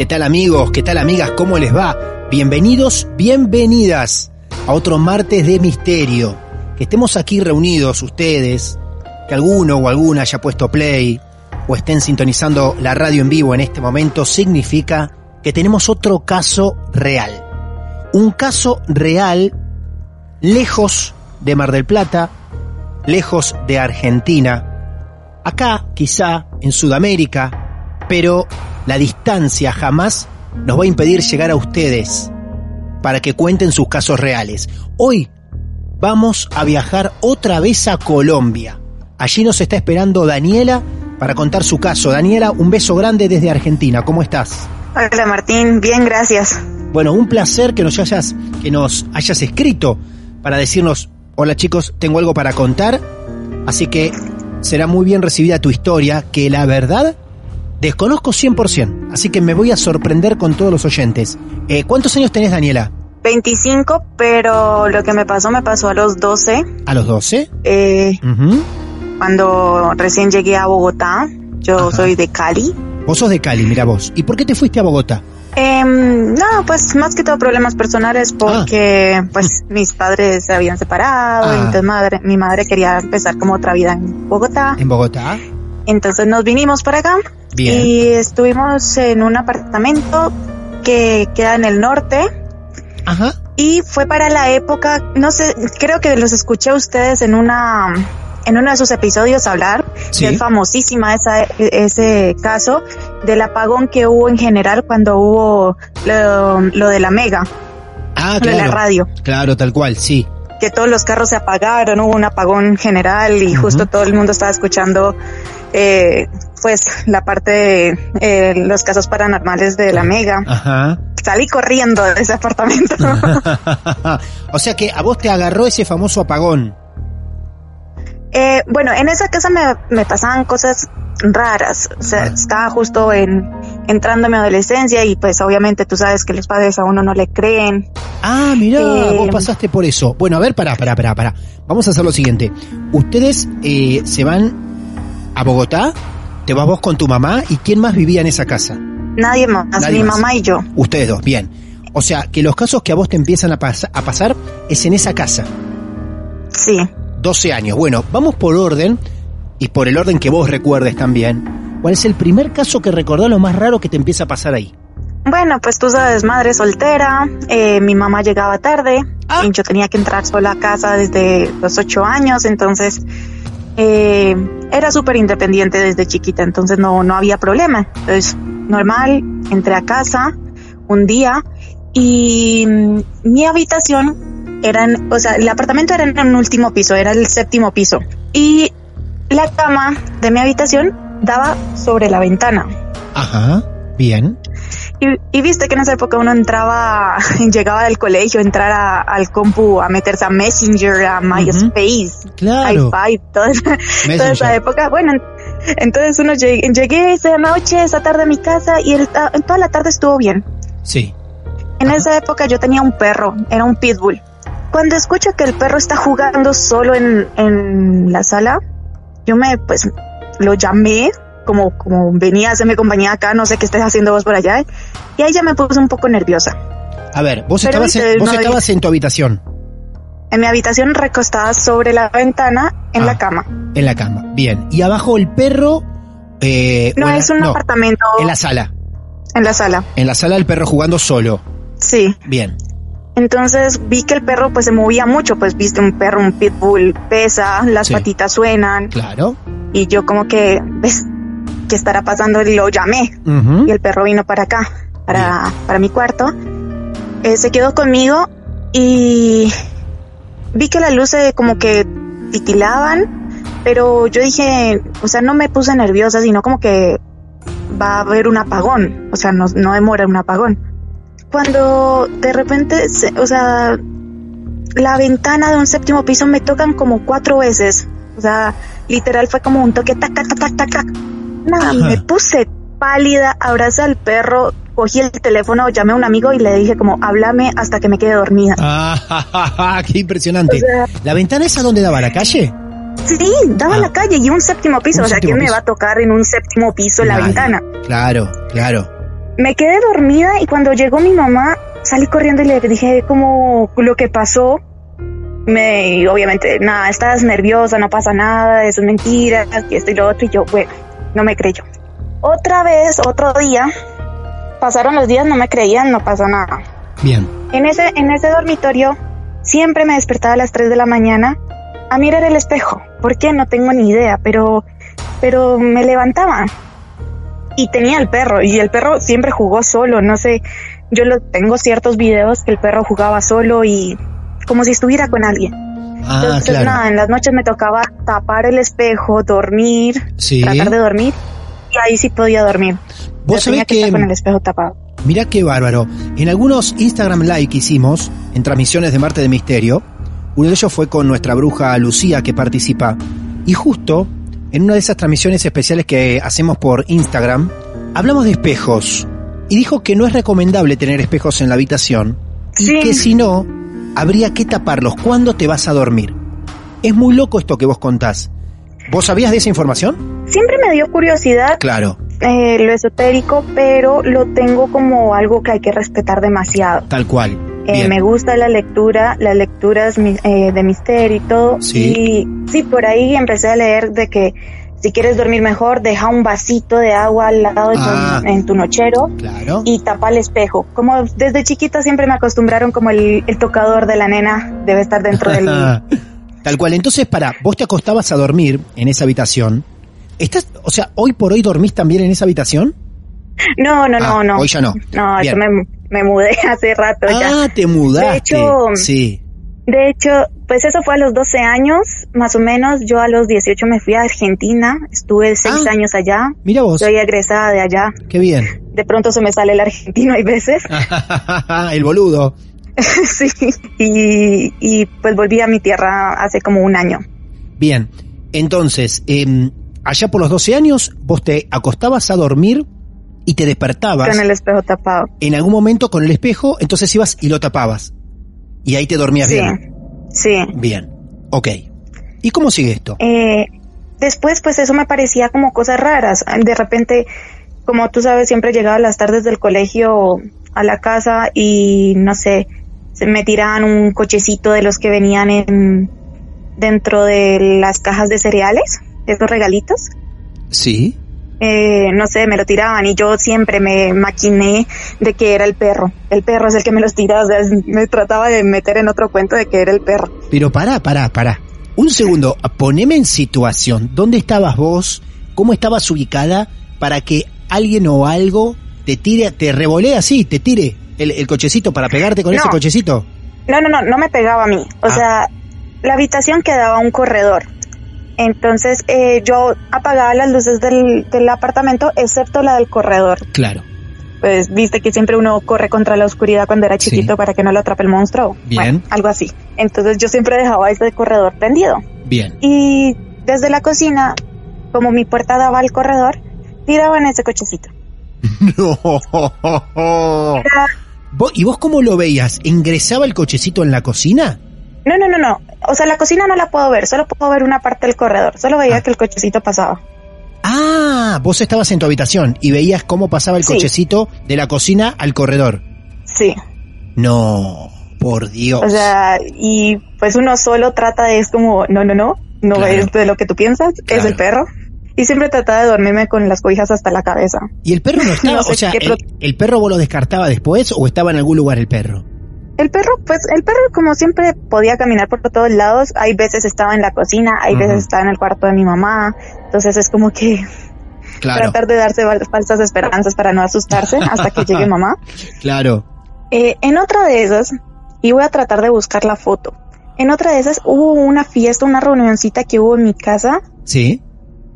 ¿Qué tal amigos? ¿Qué tal amigas? ¿Cómo les va? Bienvenidos, bienvenidas a otro martes de misterio. Que estemos aquí reunidos ustedes, que alguno o alguna haya puesto play o estén sintonizando la radio en vivo en este momento, significa que tenemos otro caso real. Un caso real lejos de Mar del Plata, lejos de Argentina, acá quizá en Sudamérica, pero la distancia jamás nos va a impedir llegar a ustedes para que cuenten sus casos reales. Hoy vamos a viajar otra vez a Colombia. Allí nos está esperando Daniela para contar su caso. Daniela, un beso grande desde Argentina. ¿Cómo estás? Hola Martín, bien, gracias. Bueno, un placer que nos hayas, que nos hayas escrito para decirnos, hola chicos, tengo algo para contar. Así que será muy bien recibida tu historia, que la verdad Desconozco 100%, así que me voy a sorprender con todos los oyentes. Eh, ¿Cuántos años tenés, Daniela? 25, pero lo que me pasó me pasó a los 12. ¿A los 12? Eh, Cuando recién llegué a Bogotá, yo soy de Cali. Vos sos de Cali, mira vos. ¿Y por qué te fuiste a Bogotá? Eh, no, pues más que todo problemas personales porque pues mis padres se habían separado, y entonces madre, mi madre quería empezar como otra vida en Bogotá. ¿En Bogotá? Entonces nos vinimos para acá y estuvimos en un apartamento que queda en el norte. Ajá. Y fue para la época, no sé, creo que los escuché a ustedes en una en uno de sus episodios hablar, que es famosísima esa, ese caso del apagón que hubo en general cuando hubo lo, de la mega. Ah, claro. De la radio. Claro, tal cual, sí. Que todos los carros se apagaron, hubo un apagón general y justo todo el mundo estaba escuchando eh, pues la parte de eh, los casos paranormales de la Mega. Ajá. Salí corriendo de ese apartamento. o sea que a vos te agarró ese famoso apagón. Eh, bueno, en esa casa me, me pasaban cosas raras. O sea, estaba justo en entrando a mi adolescencia y pues obviamente tú sabes que los padres a uno no le creen. Ah, mira, vos pasaste por eso. Bueno, a ver, pará, pará, pará, pará. Vamos a hacer lo siguiente. Ustedes se van a Bogotá, te vas vos con tu mamá y quién más vivía en esa casa. Nadie más, mi mamá y yo. Ustedes dos, bien. O sea, que los casos que a vos te empiezan a, a pasar es en esa casa. Sí. 12 años. Bueno, vamos por orden y por el orden que vos recuerdes también. ¿Cuál es el primer caso que recordás lo más raro que te empieza a pasar ahí? Bueno, pues tú sabes, madre soltera, eh, mi mamá llegaba tarde, Ah. y yo tenía que entrar sola a casa desde los ocho años, entonces eh, era súper independiente desde chiquita, entonces no, no había problema. Entonces, normal, entré a casa un día y mm, mi habitación era, en- o sea, el apartamento era en un último piso, era el séptimo piso. Y la cama de mi habitación daba sobre la ventana. Ajá, bien. Y, y viste que en esa época uno entraba, llegaba del colegio, entrar a- al compu, a meterse a Messenger, a MySpace, Claro. i5, toda, toda esa época. Bueno, Entonces uno llegué, llegué esa noche, esa tarde a mi casa y el- ah, toda la tarde estuvo bien. Sí. En esa época yo tenía un perro, era un pitbull. Cuando escucho que el perro está jugando solo en, en la sala, yo me, pues, lo llamé, como, como venía a hacerme compañía acá, no sé qué estés haciendo vos por allá, y ahí ya me puse un poco nerviosa. A ver, vos Pero estabas, en, vos no- estabas en tu habitación, En mi habitación recostada sobre la ventana, en Ah. la cama. en la cama. Bien. Y abajo el perro. Eh, No, la- es un no, apartamento En la sala. en la sala. En la sala el perro jugando solo. Sí. Bien. Entonces vi que el perro pues se movía mucho, pues viste un perro, un pitbull, pesa, las Sí. patitas suenan Claro. Y yo como que, ¿ves qué estará pasando? Y lo llamé y el perro vino para acá, para, para mi cuarto. Eh, se quedó conmigo y vi que las luces como que titilaban, pero yo dije, o sea, no me puse nerviosa, sino como que va a haber un apagón, o sea, no, no demora un apagón. Cuando de repente, se- o sea, la ventana de un séptimo piso me tocan como cuatro veces, o sea, literal fue como un toque, tac, tac, tac, tac. Nada, Ajá. me puse pálida, abracé al perro, cogí el teléfono, llamé a un amigo y le dije como, háblame hasta que me quede dormida. Ah, qué impresionante. O sea- ¿La ventana esa dónde daba? ¿A ¿La calle? Sí, daba Ah. a la calle y un séptimo piso, Un o sea, ¿quién me va a tocar en un séptimo piso la Nadie. ventana? Claro, claro. Me quedé dormida y cuando llegó mi mamá salí corriendo y le dije como lo que pasó. Me, y obviamente, nada, estás nerviosa, no pasa nada, es mentira, y esto y lo otro, y yo, bueno, no me creyó. Otra vez, otro día, pasaron los días, no me creían, no pasa nada. Bien. En ese, en ese dormitorio siempre me despertaba a las 3 de la mañana a mirar el espejo. ¿Por qué? No tengo ni idea, pero, pero me levantaba. Y tenía el perro, y el perro siempre jugó solo, no sé, yo lo tengo ciertos videos que el perro jugaba solo y como si estuviera con alguien. Ah, Entonces, claro. nada, en las noches me tocaba tapar el espejo, dormir, Sí. tratar de dormir, y ahí sí podía dormir. Vos sabés que estar que- con el espejo tapado. Mirá qué bárbaro. En algunos Instagram Live que hicimos, en transmisiones de Marte de Misterio, uno de ellos fue con nuestra bruja Lucía que participa. Y justo en una de esas transmisiones especiales que hacemos por Instagram, hablamos de espejos. Y dijo que no es recomendable tener espejos en la habitación. Y Sí. que si no, habría que taparlos cuando te vas a dormir. Es muy loco esto que vos contás. ¿Vos sabías de esa información? Siempre me dio curiosidad Claro, eh, lo esotérico, pero lo tengo como algo que hay que respetar demasiado. tal cual. Eh, me gusta la lectura, las lecturas eh, de misterio y todo. Sí. Y sí, por ahí empecé a leer de que si quieres dormir mejor, deja un vasito de agua al lado de tu, Ah. en tu nochero Claro. y tapa el espejo. Como desde chiquita siempre me acostumbraron como el, el tocador de la nena debe estar dentro del... Tal cual. Entonces, para, vos te acostabas a dormir en esa habitación. ¿Estás, o sea, hoy por hoy dormís también en esa habitación? No, no, no, Ah, no. hoy ya no. No, Bien. yo me, me mudé hace rato ya. Ah, te mudaste. De hecho, sí. De hecho, pues eso fue a los 12 años, más o menos. Yo a los 18 me fui a Argentina, estuve seis Ah. años allá. Mira vos. Soy egresada de allá. Qué bien. De pronto se me sale el argentino hay veces. El boludo. sí. Y, y pues volví a mi tierra hace como un año. Bien. Entonces, em, allá por los 12 años, vos te acostabas a dormir y te despertabas Con el espejo tapado. en algún momento con el espejo, entonces ibas y lo tapabas. Y ahí te dormías Sí. bien. Sí. Bien. Ok. ¿Y cómo sigue esto? Eh, después, pues eso me parecía como cosas raras. De repente, como tú sabes, siempre llegaba a las tardes del colegio a la casa y no sé, se me tiraban un cochecito de los que venían en dentro de las cajas de cereales, esos regalitos. Sí. Eh, no sé, me lo tiraban y yo siempre me maquiné de que era el perro. El perro es el que me los tira, o sea, me trataba de meter en otro cuento de que era el perro. Pero pará, pará, pará. Un segundo, poneme en situación. ¿Dónde estabas vos? ¿Cómo estabas ubicada para que alguien o algo te tire, te revolea así, te tire el, el cochecito para pegarte con No. ese cochecito? No, no, no, no me pegaba a mí. O Ah. sea, la habitación quedaba un corredor. Entonces eh, yo apagaba las luces del, del apartamento, excepto la del corredor. Claro. Pues viste que siempre uno corre contra la oscuridad cuando era Sí. chiquito para que no lo atrape el monstruo. Bien. Bueno, algo así. Entonces yo siempre dejaba ese corredor prendido. Bien. Y desde la cocina como mi puerta daba al corredor, tiraba en ese cochecito. No. Era- ¿Vos- ¿Y vos cómo lo veías? ¿Ingresaba el cochecito en la cocina? No, no, no, no. O sea, la cocina no la puedo ver, solo puedo ver una parte del corredor. Solo veía que el cochecito pasaba. Ah, vos estabas en tu habitación y veías cómo pasaba el Sí. cochecito de la cocina al corredor. Sí. No, por Dios. O sea, y pues uno solo trata de, es como, no, no, no, no Claro. es de lo que tú piensas, es el perro. Y siempre trataba de dormirme con las cobijas hasta la cabeza. ¿Y el perro no estaba? no sé o sea, el, el perro vos lo descartaba después o estaba en algún lugar el perro? El perro, pues el perro como siempre podía caminar por todos lados. Hay veces estaba en la cocina, hay veces estaba en el cuarto de mi mamá. Entonces es como que Claro, tratar de darse falsas esperanzas para no asustarse hasta que llegue mamá. claro. Eh, en otra de esas, y voy a tratar de buscar la foto. En otra de esas hubo una fiesta, una reunioncita que hubo en mi casa ¿Sí?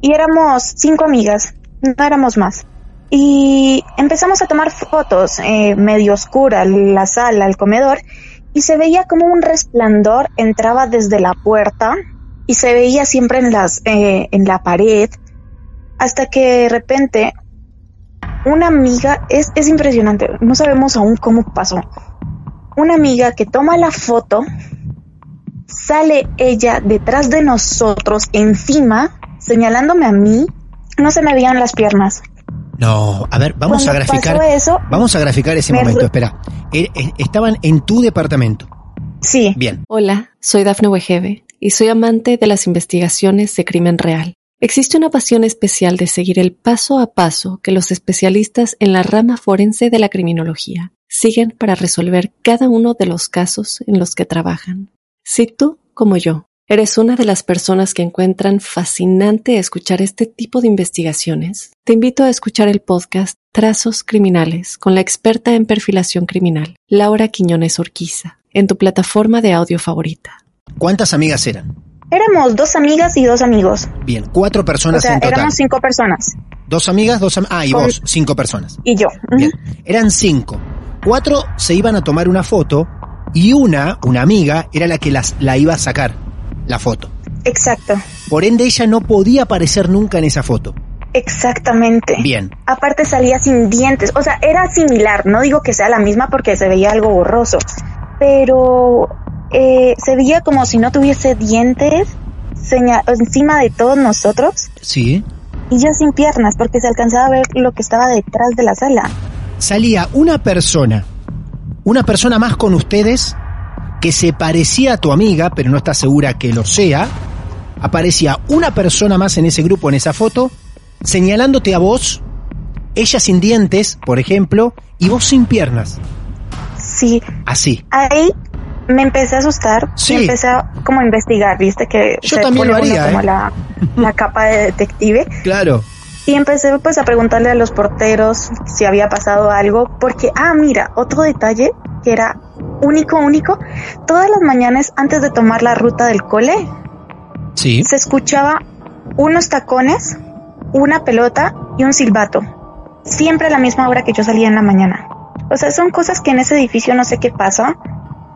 y éramos cinco amigas, no éramos más. Y empezamos a tomar fotos, eh, medio oscura, la sala, el comedor, y se veía como un resplandor entraba desde la puerta y se veía siempre en las, eh, en la pared, hasta que de repente una amiga, es, es impresionante, no sabemos aún cómo pasó. Una amiga que toma la foto, sale ella detrás de nosotros, encima, señalándome a mí, no se me veían las piernas. No, a ver, vamos a graficar. pasó eso, Vamos a graficar ese me momento, re- espera. Eh, eh, Estaban en tu departamento. sí, Bien. Hola, soy Dafne Wegebe y soy amante de las investigaciones de crimen real. Existe una pasión especial de seguir el paso a paso que los especialistas en la rama forense de la criminología siguen para resolver cada uno de los casos en los que trabajan. Si tú, como yo, eres una de las personas que encuentran fascinante escuchar este tipo de investigaciones, te invito a escuchar el podcast Trazos Criminales con la experta en perfilación criminal, Laura Quiñones Orquiza, en tu plataforma de audio favorita. ¿Cuántas amigas eran? éramos dos amigas y dos amigos. Bien, cuatro O personas sea, en total. éramos cinco personas. Dos amigas, dos am- Ah, y Con- vos, cinco personas. Y yo. Bien, eran cinco. Cuatro se iban a tomar una foto y una, una amiga, era la que las, la iba a sacar, la foto. Exacto, Por ende, ella no podía aparecer nunca en esa foto. exactamente. Bien, Aparte salía sin dientes, o sea, era similar, no digo que sea la misma porque se veía algo borroso, pero eh, se veía como si no tuviese dientes seña- encima de todos nosotros sí. y yo sin piernas porque se alcanzaba a ver lo que estaba detrás de la sala. Salía una persona, una persona más con ustedes que se parecía a tu amiga, pero no está segura que lo sea. Aparecía una persona más en ese grupo, en esa foto, señalándote a vos, ella sin dientes, por ejemplo, y vos sin piernas. Sí, Así. ahí me empecé a asustar Sí. y empecé a como a investigar, viste que Yo se también pone lo uno haría, como ¿eh? la, la capa de detective Claro. y empecé pues a preguntarle a los porteros si había pasado algo porque ah mira otro detalle que era único único todas las mañanas antes de tomar la ruta del cole Sí. se escuchaba unos tacones una pelota y un silbato siempre a la misma hora que yo salía en la mañana o sea son cosas que en ese edificio no sé qué pasa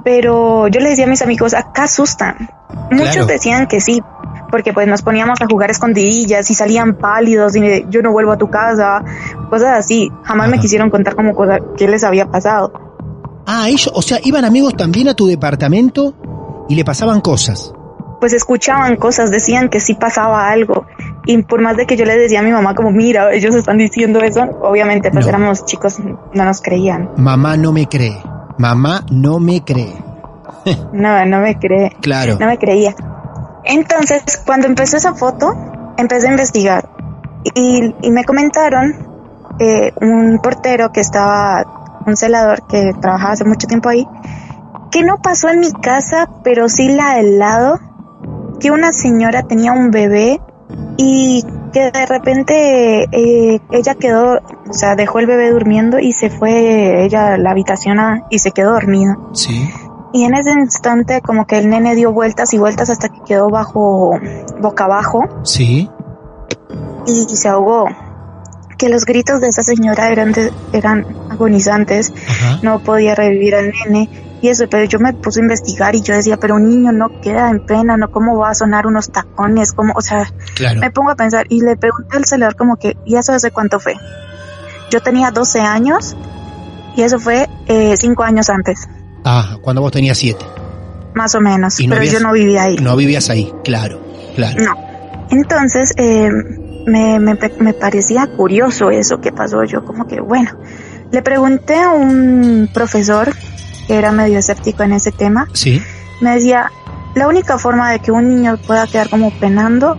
pero yo le decía a mis amigos acá asustan muchos Claro. decían que sí porque pues nos poníamos a jugar escondidillas y salían pálidos y yo no vuelvo a tu casa, cosas así. Jamás me quisieron contar como cosa qué les había pasado. Ah, ellos, o sea, iban amigos también a tu departamento y le pasaban cosas. Pues escuchaban cosas, decían que sí pasaba algo. Y por más de que yo les decía a mi mamá como, mira, ellos están diciendo eso, obviamente pues No. éramos chicos, no nos creían. Mamá no me cree. Mamá no me cree. No, no me cree. Claro. No me creía. Entonces, cuando empezó esa foto, empecé a investigar y, y me comentaron eh, un portero que estaba, un celador que trabajaba hace mucho tiempo ahí, que no pasó en mi casa, pero sí la del lado, que una señora tenía un bebé y que de repente eh, ella quedó, o sea, dejó el bebé durmiendo y se fue ella a la habitación a- y se quedó dormida. Sí. Y en ese instante como que el nene dio vueltas y vueltas hasta que quedó bajo, boca abajo Sí. y, se ahogó. Que los gritos de esa señora eran, de- eran agonizantes, Ajá. no podía revivir al nene y eso, pero yo me puse a investigar y yo decía, pero un niño no queda en pena, ¿no? ¿Cómo va a sonar unos tacones? ¿Cómo? O sea, Claro. me pongo a pensar y le pregunté al celular como que, ¿y eso hace cuánto fue? Yo tenía 12 años y eso fue eh, 5 años antes, Ah, cuando vos tenías siete. más o menos, no pero habías- yo no vivía ahí. No vivías ahí, claro, claro. No. Entonces, eh, me, me, me parecía curioso eso que pasó. Yo como que, bueno, le pregunté a un profesor que era medio escéptico en ese tema. Sí. Me decía, la única forma de que un niño pueda quedar como penando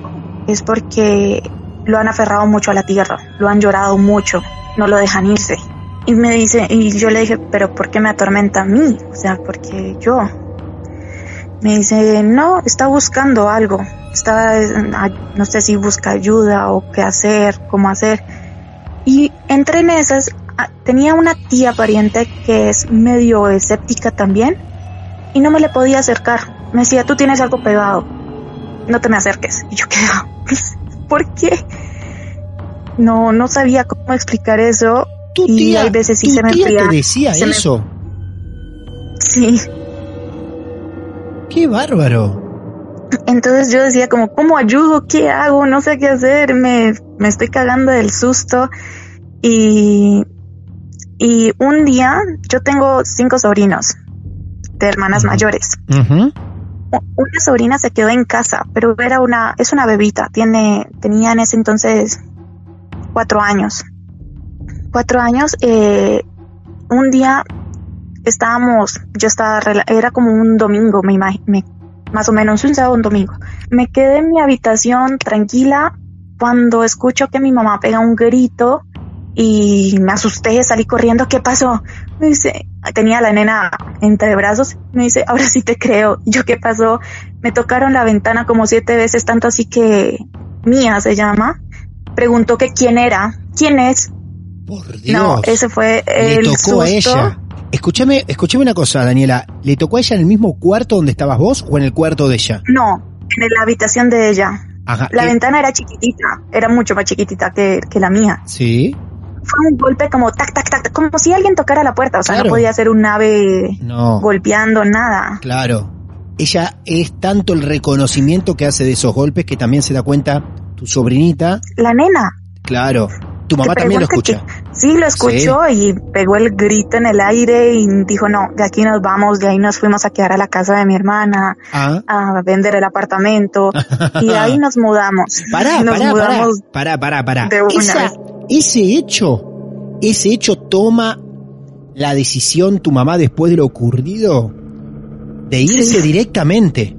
es porque lo han aferrado mucho a la tierra, lo han llorado mucho, no lo dejan irse. Y me dice, y yo le dije, pero ¿por qué me atormenta a mí? O sea, porque yo. Me dice, no, está buscando algo. Está, eh, no sé si busca ayuda o qué hacer, cómo hacer. Y entre en esas, ah, tenía una tía pariente que es medio escéptica también y no me le podía acercar. Me decía, tú tienes algo pegado, no te me acerques. Y yo quedaba, ¿por qué? No, no sabía cómo explicar eso. Tu y tía, hay veces sí se me tía enfría. te decía se me- eso. Sí. Qué bárbaro. Entonces yo decía como, ¿cómo ayudo? ¿Qué hago? No sé qué hacer. Me, me estoy cagando del susto. Y, y un día, yo tengo cinco sobrinos de hermanas mayores. Una sobrina se quedó en casa, pero era una, es una bebita, tiene, tenía en ese entonces cuatro años. Cuatro años, eh, un día estábamos, yo estaba, era como un domingo, me imagino, más o menos un sábado, un domingo. Me quedé en mi habitación tranquila cuando escucho que mi mamá pega un grito y me asusté, salí corriendo, ¿qué pasó? Me dice, tenía a la nena entre brazos, me dice, ahora sí te creo. Yo, ¿qué pasó? Me tocaron la ventana como siete veces, tanto así que Mía se llama, preguntó que quién era, quién es. Por Dios. No, ese fue Le el tocó a susto. ella. Escúchame, escúchame una cosa, Daniela. ¿Le tocó a ella en el mismo cuarto donde estabas vos o en el cuarto de ella? No, en la habitación de ella. Ajá. La eh, ventana era chiquitita, era mucho más chiquitita que, que la mía. Sí. Fue un golpe como tac, tac, tac, como si alguien tocara la puerta, o sea, Claro. no podía ser un ave No. golpeando nada. Claro. Ella es tanto el reconocimiento que hace de esos golpes que también se da cuenta tu sobrinita. La nena, Claro. Tu mamá también lo escucha. Sí, lo escuchó y pegó el grito en el aire y dijo, no, de aquí nos vamos, de ahí nos fuimos a quedar a la casa de mi hermana, Ah. a vender el apartamento y ahí nos mudamos. Pará, nos pará, mudamos Pará, Esa- ese hecho, ese hecho toma la decisión tu mamá después de lo ocurrido de irse Sí. directamente.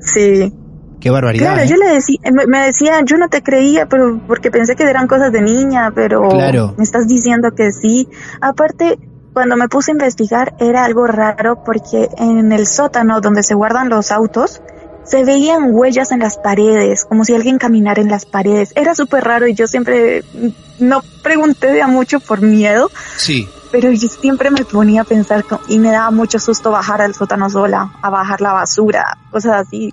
Sí, Qué barbaridad. claro, ¿eh? yo le decía, me, me decía, yo no te creía, pero porque pensé que eran cosas de niña, pero Claro. me estás diciendo que sí. Aparte, cuando me puse a investigar era algo raro porque en el sótano donde se guardan los autos, se veían huellas en las paredes, como si alguien caminara en las paredes. Era súper raro y yo siempre mm, no pregunté de a mucho por miedo, Sí. pero yo siempre me ponía a pensar y me daba mucho susto bajar al sótano sola, a bajar la basura, cosas así.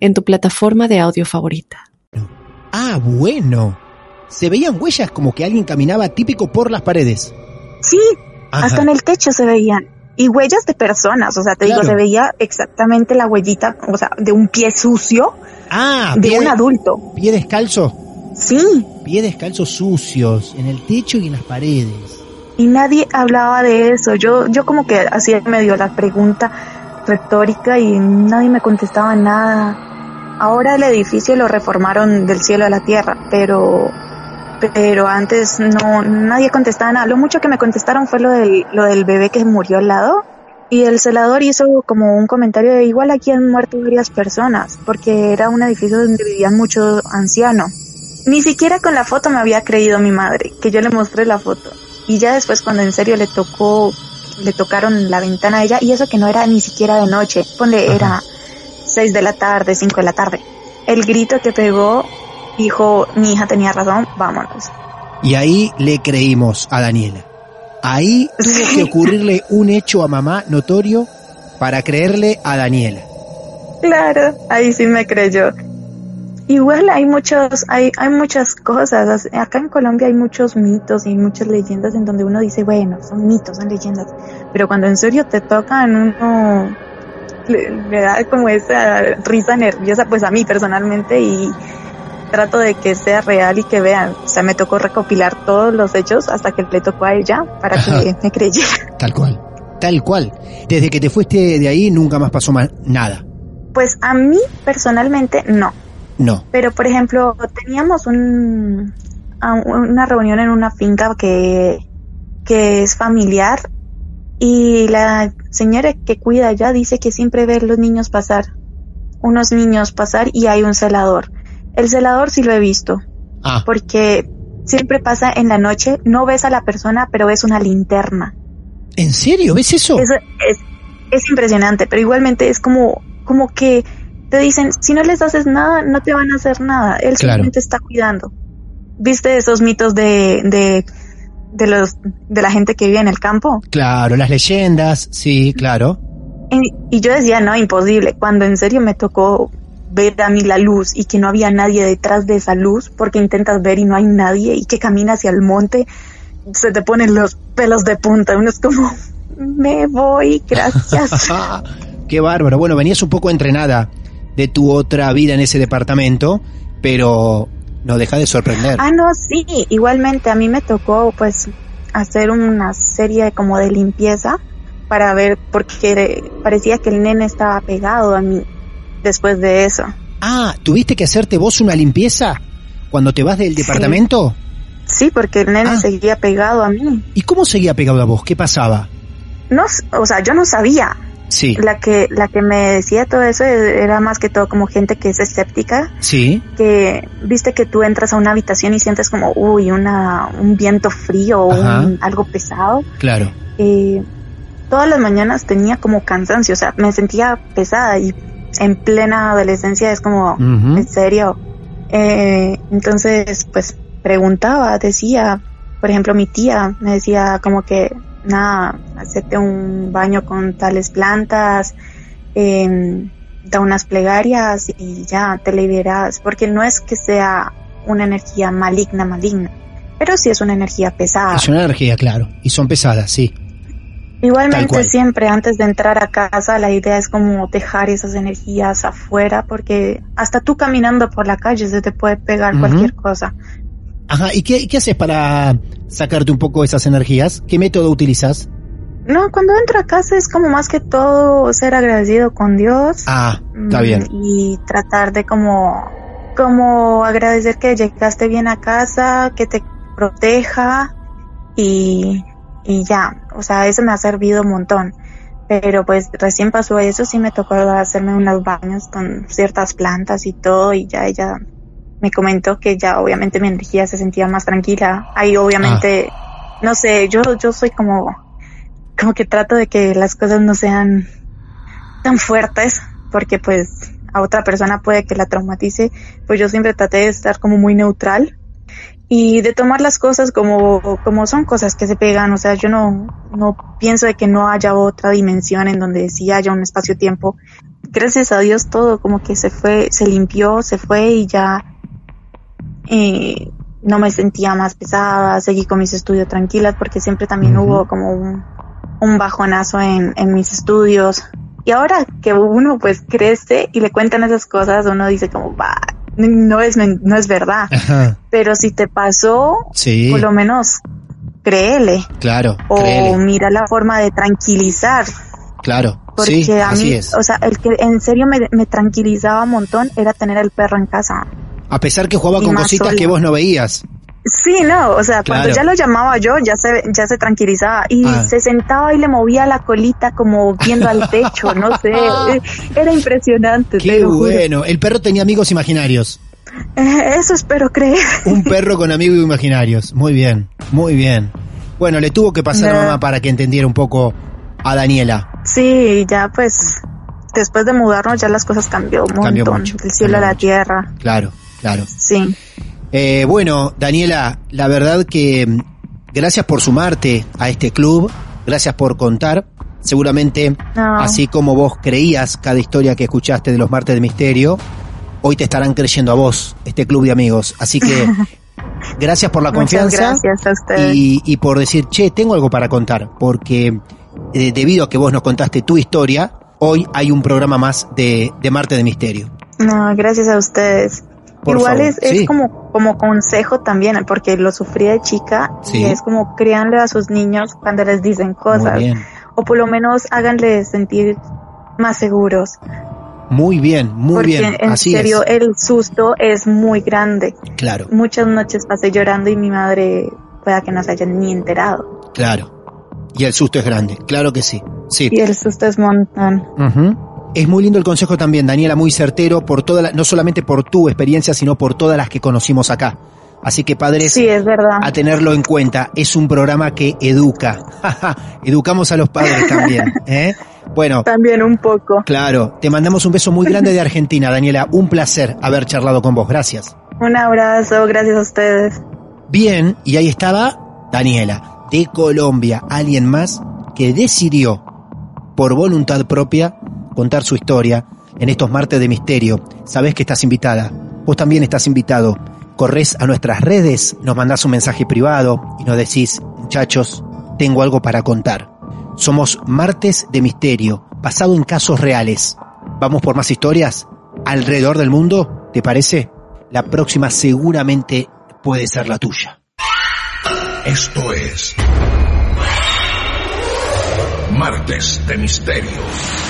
en tu plataforma de audio favorita. Ah, bueno. Se veían huellas como que alguien caminaba típico por las paredes. Sí, Ajá. hasta en el techo se veían. Y huellas de personas, o sea, te Claro. digo, se veía exactamente la huellita, o sea, de un pie sucio Ah, de pie, un adulto. pie descalzo. Sí, Pie descalzos sucios en el techo y en las paredes. y nadie hablaba de eso. Yo, yo como que hacía medio la pregunta retórica y nadie me contestaba nada. Ahora el edificio lo reformaron del cielo a la tierra, pero pero antes no nadie contestaba nada. Lo mucho que me contestaron fue lo del lo del bebé que murió al lado y el celador hizo como un comentario de igual aquí han muerto varias personas porque era un edificio donde vivían muchos ancianos. Ni siquiera con la foto me había creído mi madre, que yo le mostré la foto. Y ya después cuando en serio le tocó le tocaron la ventana a ella y eso que no era ni siquiera de noche, ponle era 6 de la tarde, 5 de la tarde. El grito que pegó dijo, mi hija tenía razón, vámonos. Y ahí le creímos a Daniela. Ahí tuvo que ocurrirle un hecho a mamá notorio para creerle a Daniela. Claro, ahí sí me creyó. Igual hay muchos, hay, hay muchas cosas. Acá en Colombia hay muchos mitos y muchas leyendas en donde uno dice, bueno, son mitos, son leyendas. Pero cuando en serio te tocan, uno le, le da como esa risa nerviosa, pues a mí personalmente, y trato de que sea real y que vean. O sea, me tocó recopilar todos los hechos hasta que le tocó a ella para que me creyera. Tal cual, tal cual. Desde que te fuiste de ahí nunca más pasó más nada. Pues a mí personalmente no. No. Pero por ejemplo, teníamos un, una reunión en una finca que, que es familiar y la señora que cuida allá dice que siempre ve los niños pasar, unos niños pasar y hay un celador. El celador sí lo he visto, Ah, porque siempre pasa en la noche, no ves a la persona, pero ves una linterna. ¿en serio? ¿Ves eso? Eso es, es impresionante, pero igualmente es como, como que te dicen, si no les haces nada, no te van a hacer nada. Él Claro. simplemente está cuidando. ¿Viste esos mitos de, de, de los, de la gente que vive en el campo? Claro, las leyendas, sí, claro. Y, y yo decía, no, imposible. Cuando en serio me tocó ver a mí la luz y que no había nadie detrás de esa luz, porque intentas ver y no hay nadie y que camina hacia el monte, se te ponen los pelos de punta. Uno es como, me voy, gracias. Qué bárbaro. Bueno, venías un poco entrenada de tu otra vida en ese departamento, pero no deja de sorprender. Ah, no, sí, igualmente a mí me tocó pues hacer una serie como de limpieza para ver porque parecía que el nene estaba pegado a mí después de eso. Ah, ¿tuviste que hacerte vos una limpieza cuando te vas del Sí. departamento? Sí, porque el nene Ah. seguía pegado a mí. ¿Y cómo seguía pegado a vos? ¿Qué pasaba? No, o sea, yo no sabía. Sí, La que la que me decía todo eso era más que todo como gente que es escéptica, sí, que viste que tú entras a una habitación y sientes como uy, una un viento frío o un, algo pesado. claro. eh, todas las mañanas tenía como cansancio, o sea, me sentía pesada y en plena adolescencia es como, en serio. Eh, entonces, pues preguntaba, decía, por ejemplo, mi tía me decía como que, nada, hacete un baño con tales plantas, eh, da unas plegarias y ya te liberas, porque no es que sea una energía maligna, maligna, pero sí es una energía pesada. Es una energía, claro. Y son pesadas, sí. Igualmente siempre antes de entrar a casa la idea es como dejar esas energías afuera porque hasta tú caminando por la calle se te puede pegar cualquier cosa. Ajá, ¿y qué, qué haces para sacarte un poco esas energías? ¿Qué método utilizas? No, cuando entro a casa es como más que todo ser agradecido con Dios Ah, está mm, bien. y tratar de como como agradecer que llegaste bien a casa, que te proteja y y ya, o sea, eso me ha servido un montón. Pero pues recién pasó eso, sí me tocó hacerme unos baños con ciertas plantas y todo y ya ella me comentó que ya obviamente mi energía se sentía más tranquila. Ahí obviamente, no sé, yo, yo soy como, como que trato de que las cosas no sean tan fuertes porque pues a otra persona puede que la traumatice, pues yo siempre traté de estar como muy neutral y de tomar las cosas como, como son cosas que se pegan, o sea, yo no, no pienso de que no haya otra dimensión en donde sí haya un espacio-tiempo. Gracias a Dios todo como que se fue, se limpió, se fue y ya eh, no me sentía más pesada, seguí con mis estudios tranquilas porque siempre también hubo como un, un bajonazo en, en mis estudios. Y ahora que uno pues crece y le cuentan esas cosas, uno dice como, va, no es, no es verdad. Ajá, Pero si te pasó, sí, por lo menos créele. claro, O créele, mira la forma de tranquilizar. claro, Porque sí, a así mí, es. o sea, el que en serio me, me tranquilizaba un montón era tener el perro en casa. A pesar que jugaba con cositas sola. que vos no veías. Sí, no, o sea, Claro. cuando ya lo llamaba yo, ya se, ya se tranquilizaba y Ah. se sentaba y le movía la colita como viendo al techo, no sé, era impresionante. te Qué bueno. El perro tenía amigos imaginarios. Eh, Eso espero creer. Un perro con amigos imaginarios. Muy bien, muy bien. Bueno, le tuvo que pasar a mamá para que entendiera un poco a Daniela. Sí, ya pues después de mudarnos ya las cosas cambió un Cambió montón, mucho, del cielo a la mucho. tierra. Claro, claro. Sí. Eh, bueno, Daniela, la verdad que mm, gracias por sumarte a este club, gracias por contar. Seguramente, No. así como vos creías cada historia que escuchaste de los martes de misterio, hoy te estarán creyendo a vos, este club de amigos. Así que, gracias por la Muchas confianza gracias a ustedes. y, y por decir, che, tengo algo para contar, porque eh, debido a que vos nos contaste tu historia, hoy hay un programa más de, de Martes de Misterio. No, gracias a ustedes. Por Igual favor, es, es sí. como, como consejo también, porque lo sufrí de chica Sí. y es como créanle a sus niños cuando les dicen cosas o por lo menos háganle sentir más seguros. muy bien, muy porque bien. en Así serio es, el susto es muy grande. claro. Muchas noches pasé llorando y mi madre pueda que no se haya ni enterado. Claro. Y el susto es grande, claro que sí. Sí. Y el susto es montón. Ujú. Es muy lindo el consejo también, Daniela, muy certero, por toda la- no solamente por tu experiencia, sino por todas las que conocimos acá. Así que padres, Sí, es verdad. a tenerlo en cuenta, es un programa que educa. Educamos a los padres también. ¿eh? Bueno, También un poco. claro, te mandamos un beso muy grande de Argentina, Daniela. Un placer haber charlado con vos. Gracias. Un abrazo, gracias a ustedes. Bien, y ahí estaba Daniela, de Colombia, alguien más que decidió, por voluntad propia, contar su historia en estos martes de misterio. Sabés que estás invitada, vos también estás invitado. Corres a nuestras redes, nos mandás un mensaje privado y nos decís, muchachos, tengo algo para contar. Somos martes de misterio, basado en casos reales. ¿Vamos por más historias? ¿Alrededor del mundo? ¿Te parece? La próxima seguramente puede ser la tuya. Esto es Martes de Misterio.